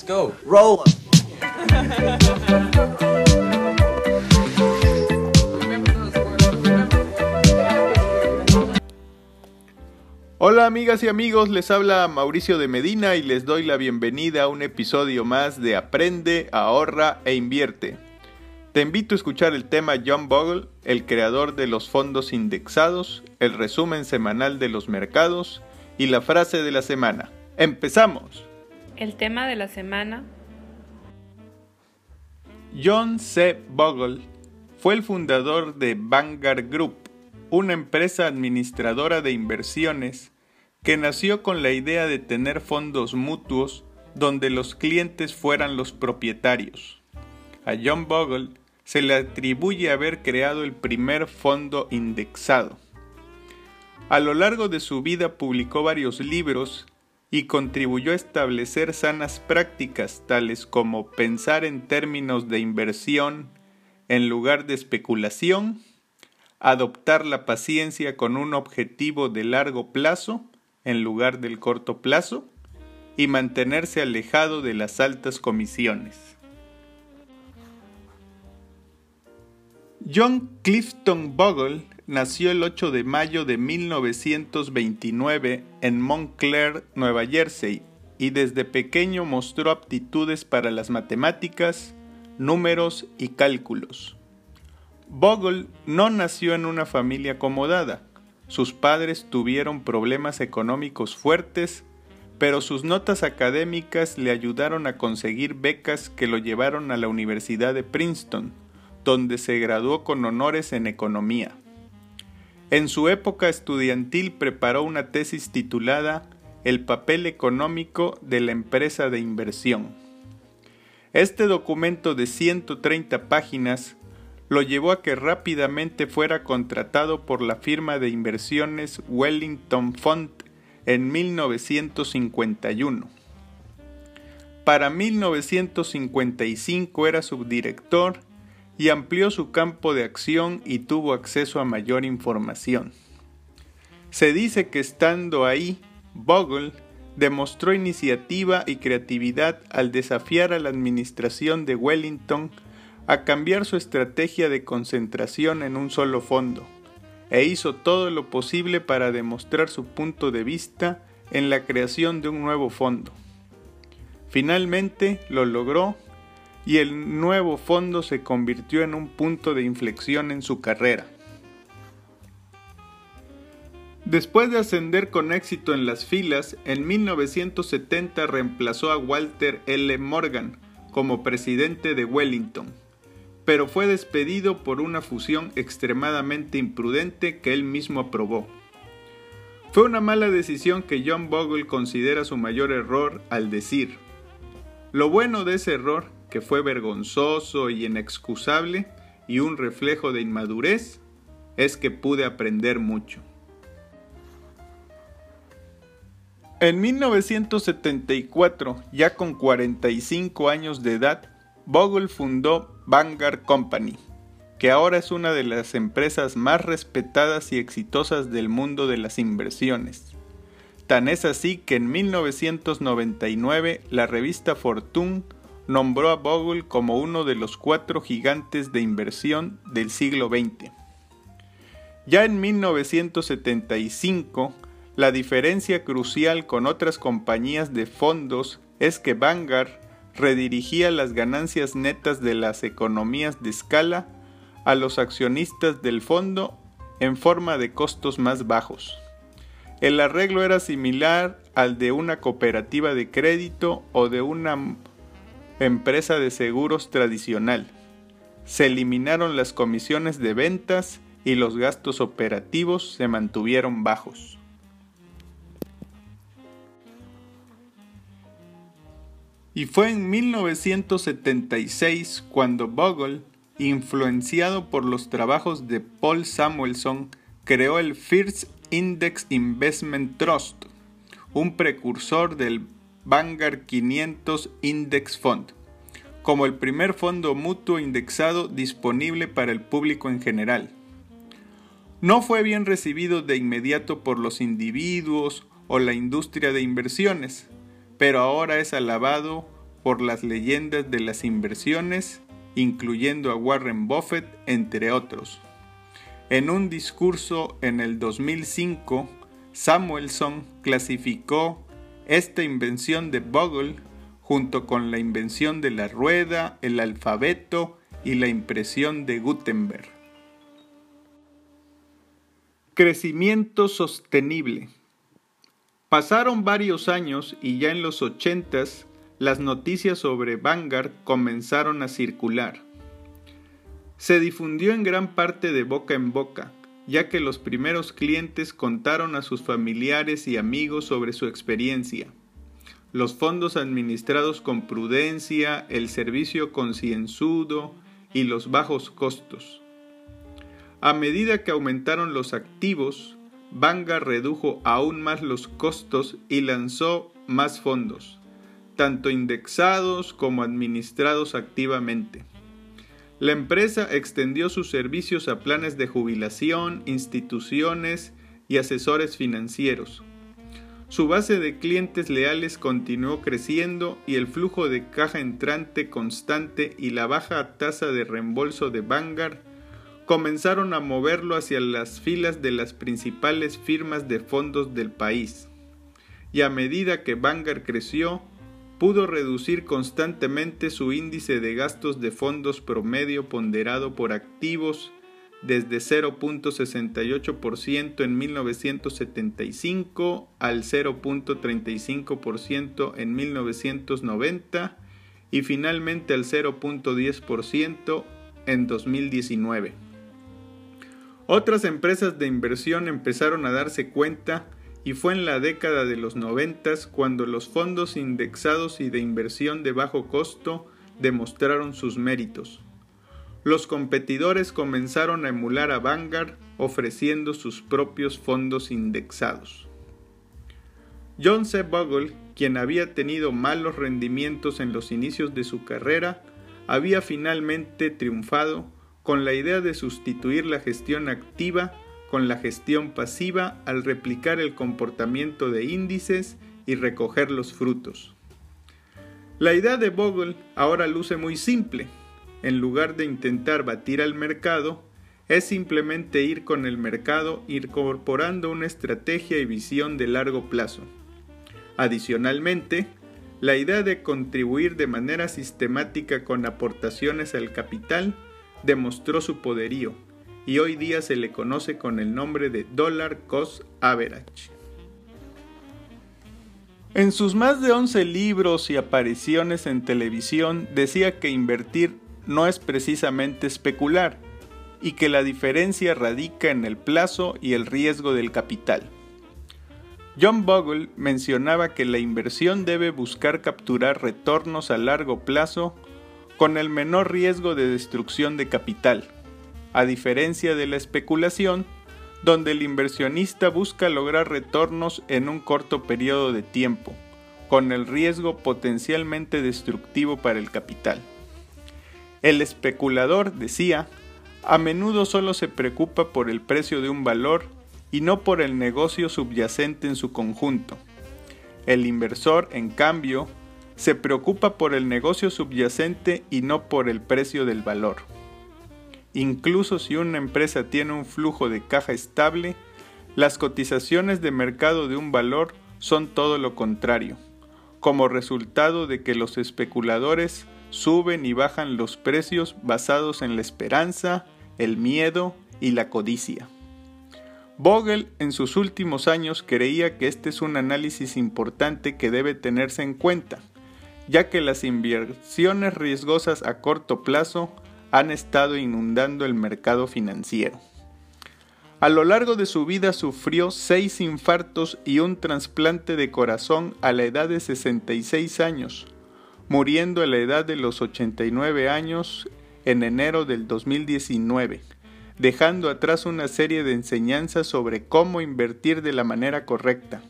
Let's go. Roll. Hola amigas y amigos, les habla Mauricio de Medina y les doy la bienvenida a un episodio más de Aprende, ahorra e invierte. Te invito a escuchar el tema John Bogle, el creador de los fondos indexados, el resumen semanal de los mercados y la frase de la semana. ¡Empezamos! El tema de la semana. John C. Bogle fue el fundador de Vanguard Group, una empresa administradora de inversiones que nació con la idea de tener fondos mutuos donde los clientes fueran los propietarios. A John Bogle se le atribuye haber creado el primer fondo indexado. A lo largo de su vida publicó varios libros y contribuyó a establecer sanas prácticas tales como pensar en términos de inversión en lugar de especulación, adoptar la paciencia con un objetivo de largo plazo en lugar del corto plazo y mantenerse alejado de las altas comisiones. John Clifton Bogle nació el 8 de mayo de 1929 en Montclair, Nueva Jersey, y desde pequeño mostró aptitudes para las matemáticas, números y cálculos. Bogle no nació en una familia acomodada. Sus padres tuvieron problemas económicos fuertes, pero sus notas académicas le ayudaron a conseguir becas que lo llevaron a la Universidad de Princeton, donde se graduó con honores en economía. En su época estudiantil preparó una tesis titulada El papel económico de la empresa de inversión. Este documento de 130 páginas lo llevó a que rápidamente fuera contratado por la firma de inversiones Wellington Fund en 1951. Para 1955 era subdirector y amplió su campo de acción y tuvo acceso a mayor información. Se dice que estando ahí, Bogle demostró iniciativa y creatividad al desafiar a la administración de Wellington a cambiar su estrategia de concentración en un solo fondo, e hizo todo lo posible para demostrar su punto de vista en la creación de un nuevo fondo. Finalmente lo logró y el nuevo fondo se convirtió en un punto de inflexión en su carrera. Después de ascender con éxito en las filas, en 1970 reemplazó a Walter L. Morgan como presidente de Wellington, pero fue despedido por una fusión extremadamente imprudente que él mismo aprobó. Fue una mala decisión que John Bogle considera su mayor error al decir, lo bueno de ese error que fue vergonzoso y inexcusable y un reflejo de inmadurez, es que pude aprender mucho. En 1974, ya con 45 años de edad, Bogle fundó Vanguard Company, que ahora es una de las empresas más respetadas y exitosas del mundo de las inversiones. Tan es así que en 1999 la revista Fortune nombró a Bogle como uno de los cuatro gigantes de inversión del siglo XX. Ya en 1975, la diferencia crucial con otras compañías de fondos es que Vanguard redirigía las ganancias netas de las economías de escala a los accionistas del fondo en forma de costos más bajos. El arreglo era similar al de una cooperativa de crédito o de una empresa de seguros tradicional. Se eliminaron las comisiones de ventas y los gastos operativos se mantuvieron bajos. Y fue en 1976 cuando Bogle, influenciado por los trabajos de Paul Samuelson, creó el First Index Investment Trust, un precursor del Vanguard 500 Index Fund, como el primer fondo mutuo indexado disponible para el público en general. No fue bien recibido de inmediato por los individuos o la industria de inversiones, pero ahora es alabado por las leyendas de las inversiones, incluyendo a Warren Buffett, entre otros. En un discurso en el 2005, Samuelson clasificó esta invención de Bogle junto con la invención de la rueda, el alfabeto y la impresión de Gutenberg. Crecimiento sostenible. Pasaron varios años y ya en los ochentas las noticias sobre Vanguard comenzaron a circular. Se difundió en gran parte de boca en boca, ya que los primeros clientes contaron a sus familiares y amigos sobre su experiencia. Los fondos administrados con prudencia, el servicio concienzudo y los bajos costos. A medida que aumentaron los activos, Vanguard redujo aún más los costos y lanzó más fondos, tanto indexados como administrados activamente. La empresa extendió sus servicios a planes de jubilación, instituciones y asesores financieros. Su base de clientes leales continuó creciendo y el flujo de caja entrante constante y la baja tasa de reembolso de Vanguard comenzaron a moverlo hacia las filas de las principales firmas de fondos del país. Y a medida que Vanguard creció, pudo reducir constantemente su índice de gastos de fondos promedio ponderado por activos desde 0.68% en 1975 al 0.35% en 1990 y finalmente al 0.10% en 2019. Otras empresas de inversión empezaron a darse cuenta y fue en la década de los noventas cuando los fondos indexados y de inversión de bajo costo demostraron sus méritos. Los competidores comenzaron a emular a Vanguard ofreciendo sus propios fondos indexados. John C. Bogle, quien había tenido malos rendimientos en los inicios de su carrera, había finalmente triunfado con la idea de sustituir la gestión activa con la gestión pasiva al replicar el comportamiento de índices y recoger los frutos. La idea de Bogle ahora luce muy simple. En lugar de intentar batir al mercado, es simplemente ir con el mercado incorporando una estrategia y visión de largo plazo. Adicionalmente, la idea de contribuir de manera sistemática con aportaciones al capital demostró su poderío y hoy día se le conoce con el nombre de Dollar Cost Average. En sus más de 11 libros y apariciones en televisión decía que invertir no es precisamente especular y que la diferencia radica en el plazo y el riesgo del capital. John Bogle mencionaba que la inversión debe buscar capturar retornos a largo plazo con el menor riesgo de destrucción de capital, a diferencia de la especulación, donde el inversionista busca lograr retornos en un corto periodo de tiempo, con el riesgo potencialmente destructivo para el capital. El especulador, decía, a menudo solo se preocupa por el precio de un valor y no por el negocio subyacente en su conjunto. El inversor, en cambio, se preocupa por el negocio subyacente y no por el precio del valor. Incluso si una empresa tiene un flujo de caja estable, las cotizaciones de mercado de un valor son todo lo contrario, como resultado de que los especuladores suben y bajan los precios basados en la esperanza, el miedo y la codicia. Vogel en sus últimos años creía que este es un análisis importante que debe tenerse en cuenta, ya que las inversiones riesgosas a corto plazo han estado inundando el mercado financiero. A lo largo de su vida sufrió seis infartos y un trasplante de corazón a la edad de 66 años, muriendo a la edad de los 89 años en enero del 2019, dejando atrás una serie de enseñanzas sobre cómo invertir de la manera correcta.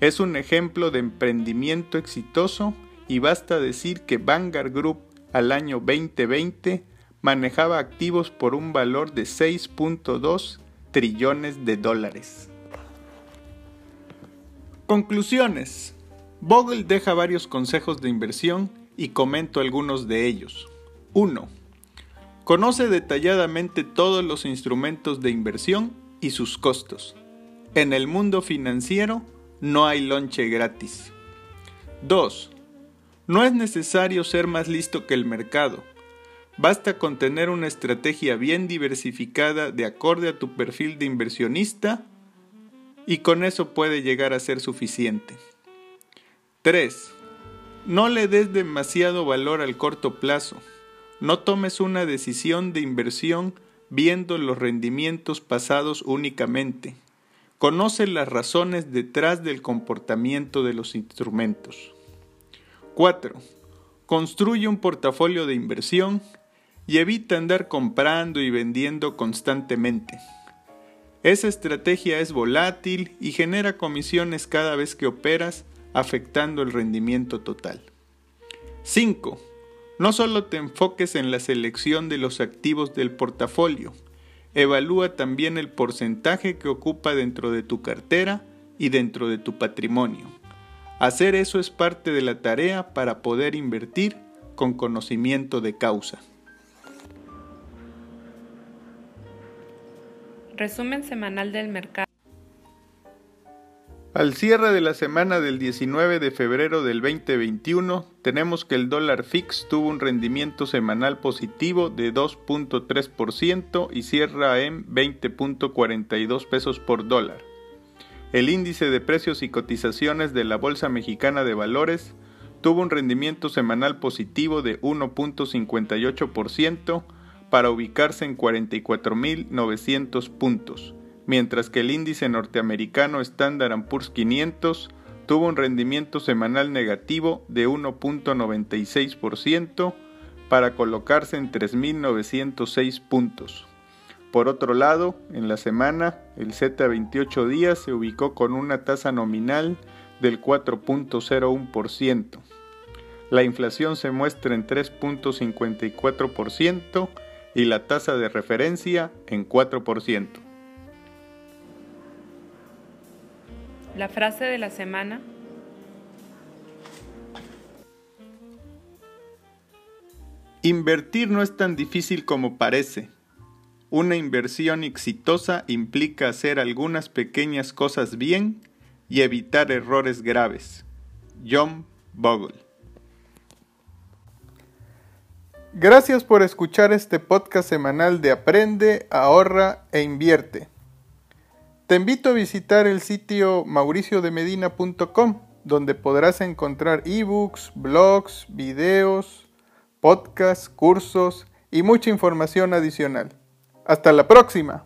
Es un ejemplo de emprendimiento exitoso y basta decir que Vanguard Group al año 2020 manejaba activos por un valor de 6.2 trillones de dólares. Conclusiones. Bogle deja varios consejos de inversión y comento algunos de ellos. 1. Conoce detalladamente todos los instrumentos de inversión y sus costos. En el mundo financiero no hay lonche gratis. 2. No es necesario ser más listo que el mercado. Basta con tener una estrategia bien diversificada de acorde a tu perfil de inversionista y con eso puede llegar a ser suficiente. 3. No le des demasiado valor al corto plazo. No tomes una decisión de inversión viendo los rendimientos pasados únicamente. Conoce las razones detrás del comportamiento de los instrumentos. 4. Construye un portafolio de inversión y evita andar comprando y vendiendo constantemente. Esa estrategia es volátil y genera comisiones cada vez que operas, afectando el rendimiento total. 5. No solo te enfoques en la selección de los activos del portafolio, evalúa también el porcentaje que ocupa dentro de tu cartera y dentro de tu patrimonio. Hacer eso es parte de la tarea para poder invertir con conocimiento de causa. Resumen semanal del mercado. Al cierre de la semana del 19 de febrero del 2021, tenemos que el dólar fix tuvo un rendimiento semanal positivo de 2.3% y cierra en 20.42 pesos por dólar. El índice de precios y cotizaciones de la Bolsa Mexicana de Valores tuvo un rendimiento semanal positivo de 1.58% para ubicarse en 44.900 puntos mientras que el índice norteamericano Standard Poor's 500 tuvo un rendimiento semanal negativo de 1.96% para colocarse en 3.906 puntos. Por otro lado, en la semana, el Z28 días se ubicó con una tasa nominal del 4.01%. La inflación se muestra en 3.54% y la tasa de referencia en 4%. La frase de la semana. Invertir no es tan difícil como parece. Una inversión exitosa implica hacer algunas pequeñas cosas bien y evitar errores graves. John Bogle. Gracias por escuchar este podcast semanal de Aprende, ahorra e invierte. Te invito a visitar el sitio mauriciodemedina.com, donde podrás encontrar ebooks, blogs, videos, podcasts, cursos y mucha información adicional. Hasta la próxima.